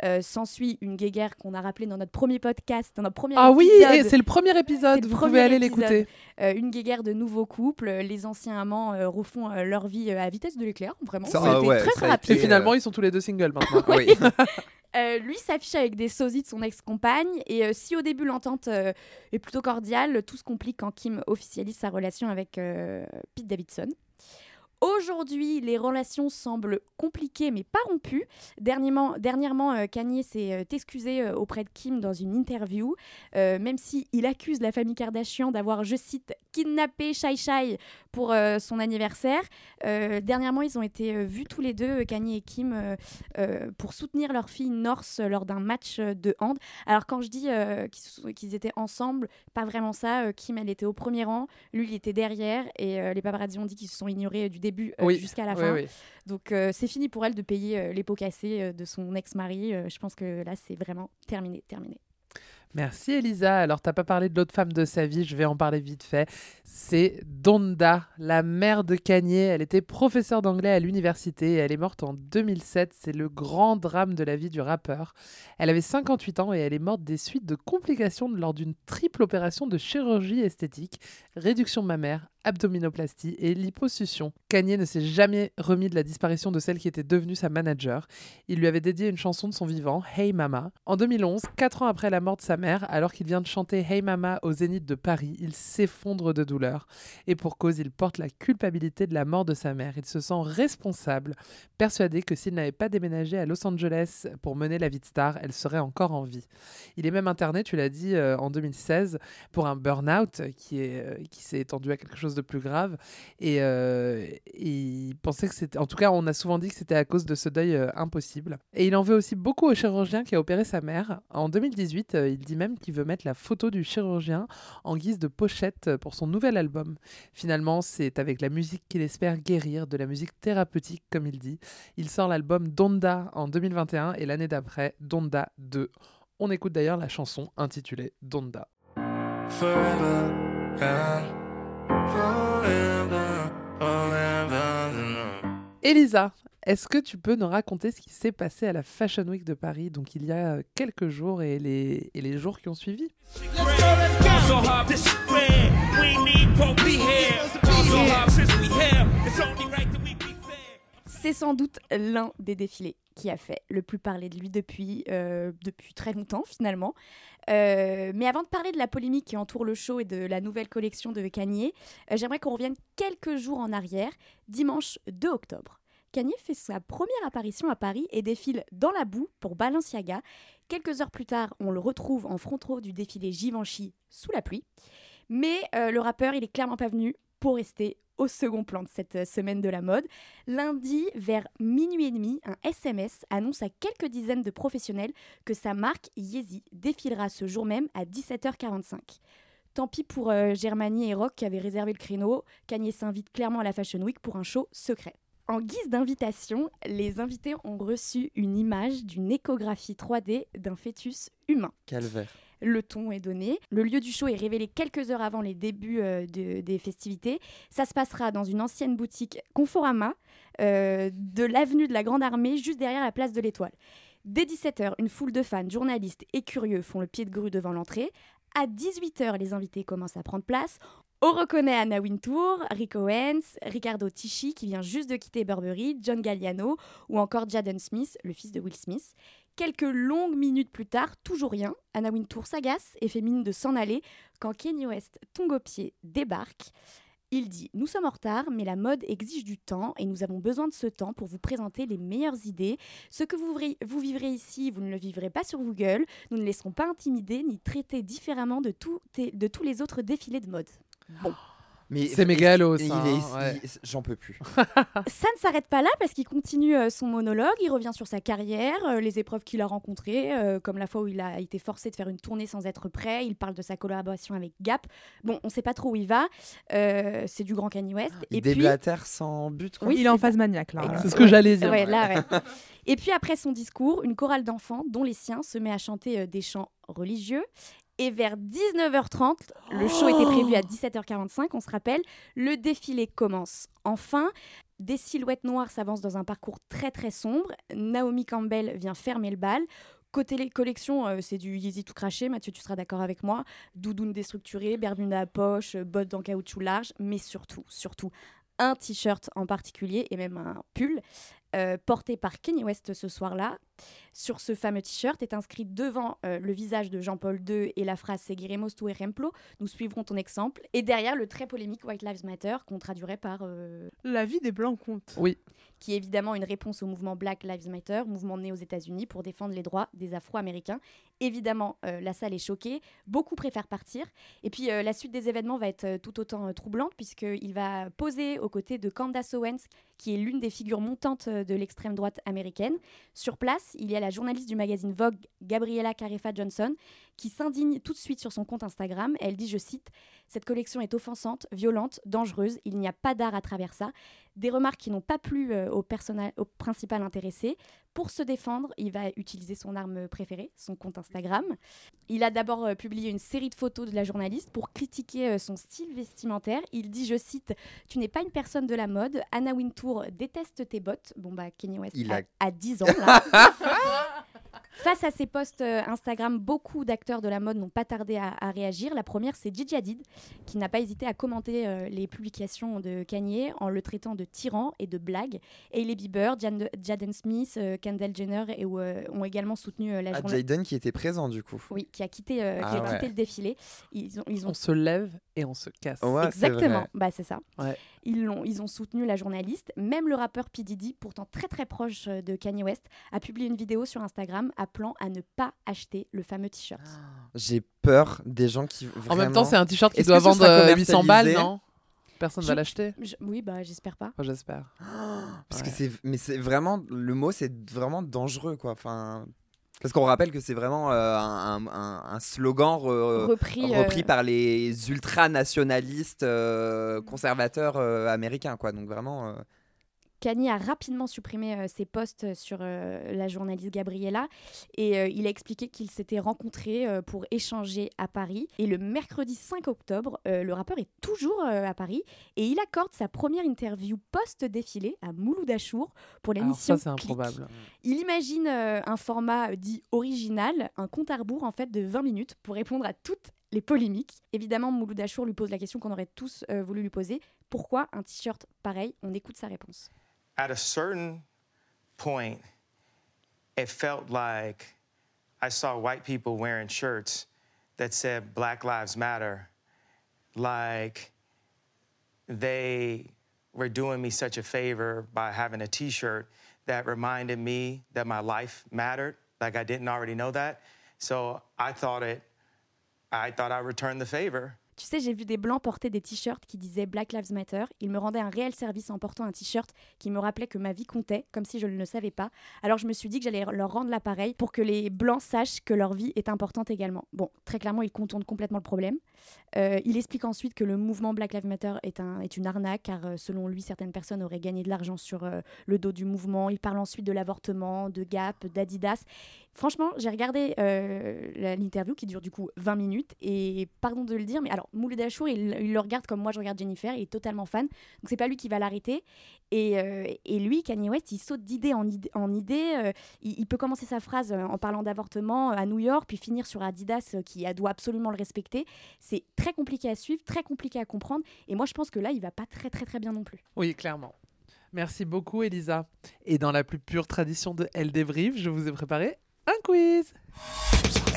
Euh, S'ensuit une guéguerre qu'on a rappelée dans notre premier podcast, dans notre premier Ah oui, épisode. c'est le premier épisode. le Vous premier pouvez aller l'écouter. Euh, une guéguerre de nouveaux couples. euh, Les anciens amants euh, refont euh, leur vie euh, à vitesse de l'éclair. Vraiment, Ça, c'était ah ouais, très a rapide. Et été, finalement, euh, ils sont tous les deux singles maintenant. Oui. [LAUGHS] Euh, lui s'affiche avec des sosies de son ex-compagne. Et euh, si au début l'entente euh, est plutôt cordiale, tout se complique quand Kim officialise sa relation avec euh, Pete Davidson. Aujourd'hui, les relations semblent compliquées mais pas rompues. Dernièrement, dernièrement euh, Kanye s'est euh, excusé euh, auprès de Kim dans une interview, même si il accuse la famille Kardashian d'avoir, je cite, kidnappé Shai Shai pour euh, son anniversaire. Euh, dernièrement, ils ont été euh, vus tous les deux, Kanye et Kim, pour soutenir leur fille North euh, lors d'un match de hand. Alors quand je dis qu'ils étaient ensemble, pas vraiment ça. Kim, elle était au premier rang, lui, il était derrière, et les paparazzi ont dit qu'ils se sont ignorés du début Oui, jusqu'à la oui, fin. oui. Donc c'est fini pour elle de payer les pots cassés de son ex-mari. Je pense que là, c'est vraiment terminé, terminé. Merci Elisa. Alors, t'as pas parlé de l'autre femme de sa vie, je vais en parler vite fait. C'est Donda, la mère de Kanye. Elle était professeure d'anglais à l'université et elle est morte en 2007. C'est le grand drame de la vie du rappeur. Elle avait 58 ans et elle est morte des suites de complications lors d'une triple opération de chirurgie esthétique, réduction mammaire, abdominoplastie et liposuction. Kanye ne s'est jamais remis de la disparition de celle qui était devenue sa manager. Il lui avait dédié une chanson de son vivant, Hey Mama. En 2011, quatre ans après la mort de sa mère, alors qu'il vient de chanter Hey Mama au Zénith de Paris, il s'effondre de douleur. Et pour cause, il porte la culpabilité de la mort de sa mère. Il se sent responsable, persuadé que s'il n'avait pas déménagé à Los Angeles pour mener la vie de star, elle serait encore en vie. Il est même interné, tu l'as dit, euh, en 2016 pour un burn-out euh, qui s'est étendu à quelque chose de plus grave. Et, euh, il pensait que c'était. En tout cas, on a souvent dit que c'était à cause de ce deuil euh, impossible. Et il en veut aussi beaucoup au chirurgien qui a opéré sa mère. En 2018, euh, il dit même qu'il veut mettre la photo du chirurgien en guise de pochette pour son nouvel album. Finalement, c'est avec la musique qu'il espère guérir, de la musique thérapeutique, comme il dit. Il sort l'album Donda en 2021 et l'année d'après, Donda 2. On écoute d'ailleurs la chanson intitulée Donda. Elisa, est-ce que tu peux nous raconter ce qui s'est passé à la Fashion Week de Paris, donc il y a quelques jours et les, et les jours qui ont suivi? C'est sans doute l'un des défilés qui a fait le plus parler de lui depuis, euh, depuis très longtemps finalement. Euh, mais avant de parler de la polémique qui entoure le show et de la nouvelle collection de Kanye, euh, j'aimerais qu'on revienne quelques jours en arrière, dimanche 2 octobre. Kanye fait sa première apparition à Paris et défile dans la boue pour Balenciaga. Quelques heures plus tard, on le retrouve en front row du défilé Givenchy sous la pluie. Mais le rappeur, il est clairement pas venu pour rester au second plan de cette euh, semaine de la mode. Lundi, vers minuit et demi, un SMS annonce à quelques dizaines de professionnels que sa marque Yeezy défilera ce jour même à 17h45. Tant pis pour euh, Germany et Rock qui avaient réservé le créneau. Kanye s'invite clairement à la Fashion Week pour un show secret. En guise d'invitation, les invités ont reçu une image d'une échographie 3D d'un fœtus humain. Calvaire. Le ton est donné. Le lieu du show est révélé quelques heures avant les débuts euh, de- des festivités. Ça se passera dans une ancienne boutique Conforama euh, de l'avenue de la Grande Armée, juste derrière la place de l'Étoile. Dès 17h, une foule de fans, journalistes et curieux font le pied de grue devant l'entrée. À 18h, les invités commencent à prendre place. On reconnaît Anna Wintour, Rick Owens, Ricardo Tisci qui vient juste de quitter Burberry, John Galliano ou encore Jaden Smith, le fils de Will Smith. Quelques longues minutes plus tard, toujours rien, Anna Wintour s'agace et fait mine de s'en aller quand Kanye West, tongue aux pieds, débarque. Il dit Nous sommes en retard, mais la mode exige du temps et nous avons besoin de ce temps pour vous présenter les meilleures idées. Ce que vous, vrez- vous vivrez ici, vous ne le vivrez pas sur Google. Nous ne laisserons pas intimider ni traiter différemment de, de tous les autres défilés de mode. Bon. Mais C'est mégalo, ça, hein, ouais. J'en peux plus. [LAUGHS] Ça ne s'arrête pas là parce qu'il continue euh, son monologue, il revient sur sa carrière, euh, les épreuves qu'il a rencontrées, euh, comme la fois où il a été forcé de faire une tournée sans être prêt, il parle de sa collaboration avec Gap. Bon, on ne sait pas trop où il va, euh, c'est du grand Kanye West. Il Et puis, déblatère sans but. quoi. Oui, il est en phase maniaque là. C'est ce que j'allais dire. Ouais, là, [LAUGHS] ouais. Et puis après son discours, une chorale d'enfants, dont les siens, se met à chanter euh, des chants religieux. Et vers 19h30, le show était prévu à 17h45, on se rappelle, le défilé commence. Enfin, des silhouettes noires s'avancent dans un parcours très très sombre. Naomi Campbell vient fermer le bal. Côté les collections, euh, c'est du Yeezy tout craché, Mathieu, tu seras d'accord avec moi. Doudoune déstructurée, bermuda à poche, euh, bottes en caoutchouc large, mais surtout, surtout, un t-shirt en particulier et même un pull euh, porté par Kanye West ce soir-là. Sur ce fameux t-shirt est inscrit devant euh, le visage de Jean-Paul II et la phrase Seguiremos tu ejemplo. Nous suivrons ton exemple. Et derrière le très polémique White Lives Matter qu'on traduirait par euh, La vie des blancs compte. Oui. qui est évidemment une réponse au mouvement Black Lives Matter, mouvement né aux États-Unis pour défendre les droits des Afro-Américains. Évidemment, euh, la salle est choquée, beaucoup préfèrent partir. Et puis euh, la suite des événements va être tout autant euh, troublante puisqu'il va poser aux côtés de Candace Owens, qui est l'une des figures montantes de l'extrême droite américaine. Sur place, il y a la journaliste du magazine Vogue, Gabriella Carefa Johnson, qui s'indigne tout de suite sur son compte Instagram. Elle dit, je cite, Cette collection est offensante, violente, dangereuse, il n'y a pas d'art à travers ça. Des remarques qui n'ont pas plu euh, au, principal intéressé. Pour se défendre, il va utiliser son arme préférée, son compte Instagram. Il a d'abord euh, publié une série de photos de la journaliste pour critiquer euh, son style vestimentaire. Il dit, je cite, Tu n'es pas une personne de la mode. Anna Wintour déteste tes bottes. Bon, bah, Kanye West Il a, a- a 10 ans, là. [LAUGHS] [LAUGHS] Face à ces posts euh, Instagram, beaucoup d'acteurs de la mode n'ont pas tardé à, à réagir. La première, c'est Gigi Hadid, qui n'a pas hésité à commenter euh, les publications de Kanye en le traitant de tyran et de blague. Hailey Bieber, Jan- Jaden Smith, euh, Kendall Jenner et, euh, ont également soutenu euh, la Ah, journée. Jaden qui était présent du coup. Oui, qui a quitté, euh, qui Ah a ouais. quitté le défilé. Ils ont, ils ont On se lève et on se casse. Ouais, Exactement, bah, c'est ça. Ouais. Ils, l'ont, ils ont soutenu la journaliste. Même le rappeur P. Diddy, pourtant très très proche euh, de Kanye West, a publié une vidéo sur Instagram appelant à ne pas acheter le fameux t-shirt. J'ai peur des gens qui. En même temps, c'est un t-shirt qui Est-ce doit vendre sera euh, 800 balles, non? Personne va l'acheter je- Oui, bah j'espère pas. Enfin, J'espère. [GASPS] Parce Ouais. que c'est, mais c'est vraiment le mot, c'est vraiment dangereux quoi. Enfin, parce qu'on rappelle que c'est vraiment euh, un, un- un slogan re- Repris, euh, repris par les ultra-nationalistes euh, conservateurs américains quoi. Donc vraiment. Euh, Kanye a rapidement supprimé euh, ses posts sur euh, la journaliste Gabriella et euh, il a expliqué qu'ils s'étaient rencontrés euh, pour échanger à Paris. Et le mercredi 5 octobre, euh, le rappeur est toujours euh, à Paris et il accorde sa première interview post-défilé à Mouloud Achour pour l'émission ça, c'est improbable. Il imagine euh, un format euh, dit original, un compte à rebours en fait de 20 minutes pour répondre à toutes les polémiques. Évidemment, Mouloud Achour lui pose la question qu'on aurait tous euh, voulu lui poser. Pourquoi un t-shirt pareil? On écoute sa réponse. At a certain point, it felt like I saw white people wearing shirts that said Black Lives Matter, like they were doing me such a favor by having a t shirt that reminded me that my life mattered, like I didn't already know that. So I thought it, I thought I returned the favor. Tu sais, j'ai vu des blancs porter des t-shirts qui disaient Black Lives Matter. Ils me rendaient un réel service en portant un t-shirt qui me rappelait que ma vie comptait, comme si je ne le savais pas. Alors je me suis dit que j'allais leur rendre l'appareil pour que les blancs sachent que leur vie est importante également. Bon, très clairement, il contourne complètement le problème. Euh, il explique ensuite que le mouvement Black Lives Matter est, un, est une arnaque, car euh, selon lui, certaines personnes auraient gagné de l'argent sur euh, le dos du mouvement. Il parle ensuite de l'avortement, de Gap, d'Adidas. Franchement, j'ai regardé euh, l'interview qui dure du coup 20 minutes et pardon de le dire, mais alors Mouloud Achour, il, le regarde comme moi je regarde Jennifer, il est totalement fan, donc c'est pas lui qui va l'arrêter. Et, euh, lui, Kanye West, il saute d'idée en idée. Euh, il, peut commencer sa phrase en parlant d'avortement à New York, puis finir sur Adidas qui doit absolument le respecter. C'est très compliqué à suivre, très compliqué à comprendre, et moi je pense que là, il va pas très très très bien non plus. Oui, clairement. Merci beaucoup, Elisa. Et dans la plus pure tradition de débrief, je vous ai préparé un quiz.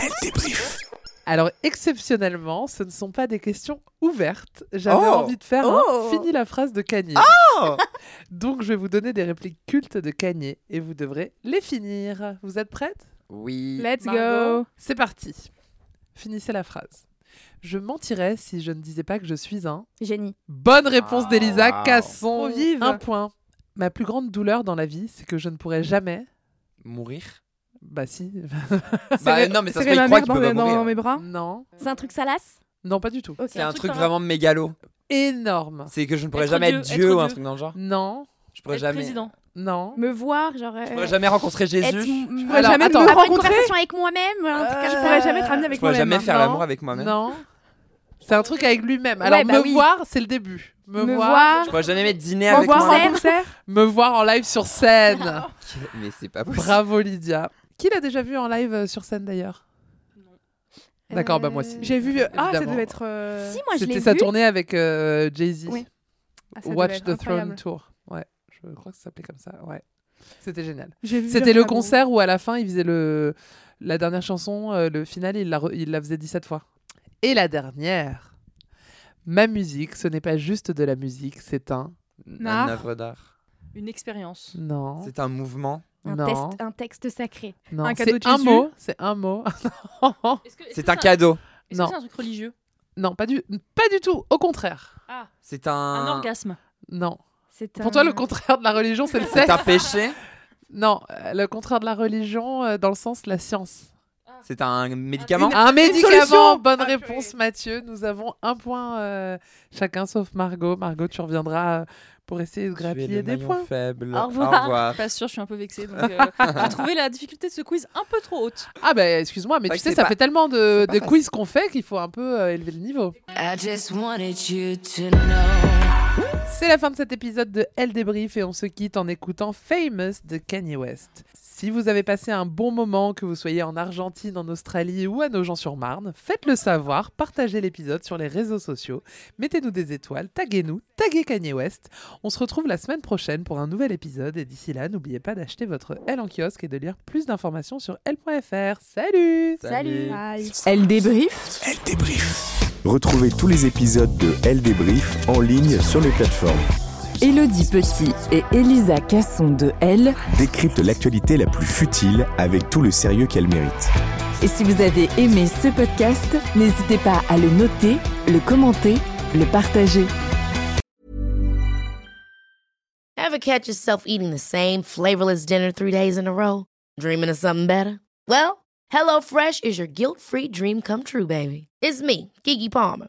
Elle débrief. Alors, exceptionnellement, ce ne sont pas des questions ouvertes. J'avais Oh envie de faire Oh un fini la phrase de Kanye. Oh [LAUGHS] Donc, je vais vous donner des répliques cultes de Kanye et vous devrez les finir. Vous êtes prêtes? Oui. Let's Margot go. C'est parti. Finissez la phrase. Je mentirais si je ne disais pas que je suis un. Génie. Bonne réponse Ah, d'Elisa. wow. Vive. un point. Ma plus grande douleur dans la vie, c'est que je ne pourrai jamais. Mourir. Bah si. [LAUGHS] Bah, non, mais ça se il ma mère dans, dans mes bras. non. C'est un truc salace Non, pas du tout. C'est un truc vraiment mégalo. Énorme. C'est que je ne pourrais Être jamais Dieu, être Dieu être ou un truc dans le genre. Non. Je pourrais Être jamais. président. Non. Me voir, genre. Je euh, pourrais jamais rencontrer Jésus. être- Je pourrais Alors, jamais attends. me avoir une rencontrer. conversation avec moi-même, truc Je pourrais jamais te ramener avec pourrais moi-même. jamais faire Non. l'amour avec moi-même. Non. C'est un truc avec lui-même. Ouais, Alors, bah me oui. voir, c'est le début. Me, Me voir. voir. Je pourrais jamais mettre dîner avec revoir, moi. concert. [LAUGHS] Me voir en live sur scène. [LAUGHS] Mais c'est pas possible. Bravo, Lydia. Qui l'a déjà vu en live euh, sur scène d'ailleurs? D'accord, bah moi aussi. J'ai vu. Ah, ça devait être. euh, Si, moi je l'ai C'était sa vu. tournée avec euh, Jay-Z. Oui. ah, Watch the Throne. Tour. Ouais, je crois que ça s'appelait comme ça. Ouais. C'était génial. J'ai vu C'était le concert où à la fin il faisait le la dernière chanson, euh, le final, il la, re- il la faisait 17 fois. Et la dernière. Ma musique, ce n'est pas juste de la musique, c'est un. Un Art. œuvre d'art. Une expérience. Non. C'est un mouvement. Un, non. test, un texte sacré. non. Un cadeau C'est de un mot. C'est un mot. [LAUGHS] C'est un cadeau. Est-ce Non. que c'est un truc religieux? Non, pas du, pas du tout. Au contraire. Ah, C'est un. un orgasme. Non. C'est Pour un- toi, le contraire de la religion, c'est le C'est sexe. un péché. [LAUGHS] Non, euh, le contraire de la religion, euh, dans le sens la science. C'est un médicament. Un médicament. solution. Bonne Ah, réponse, Mathieu. Nous avons un point euh, chacun, sauf Margot. Margot, tu reviendras euh, pour essayer de grappiller le des points. faible. Au revoir. revoir. Pas sûr, je suis un peu vexée. Donc, euh, [LAUGHS] j'ai trouvé la difficulté de ce quiz un peu trop haute. Ah bah excuse-moi, mais C'est tu sais, ça fait tellement de, quiz qu'on fait qu'il faut un peu euh, élever le niveau. I just wanted you to know. C'est la fin de cet épisode de Elle débrief et on se quitte en écoutant Famous de Kanye West. Si vous avez passé un bon moment, que vous soyez en Argentine, en Australie ou à Nogent-sur-Marne, faites-le savoir, partagez l'épisode sur les réseaux sociaux, mettez-nous des étoiles, taguez-nous, taguez Kanye West. On se retrouve la semaine prochaine pour un nouvel épisode et d'ici là, n'oubliez pas d'acheter votre L en kiosque et de lire plus d'informations sur L.fr. Salut Salut. Elle débrief. Elle débrief. Retrouvez tous les épisodes de Elle débrief en ligne sur les plateformes. Elodie Petit et Elisa Casson de Elle. Décrypte l'actualité la plus futile avec tout le sérieux qu'elle mérite. Et si vous avez aimé ce podcast, n'hésitez pas à le noter, le commenter, le partager. Ever catch yourself eating the same flavorless dinner three days in a row? Dreaming of something better? Well, HelloFresh is your guilt-free dream come true, baby. It's me, Kiki Palmer.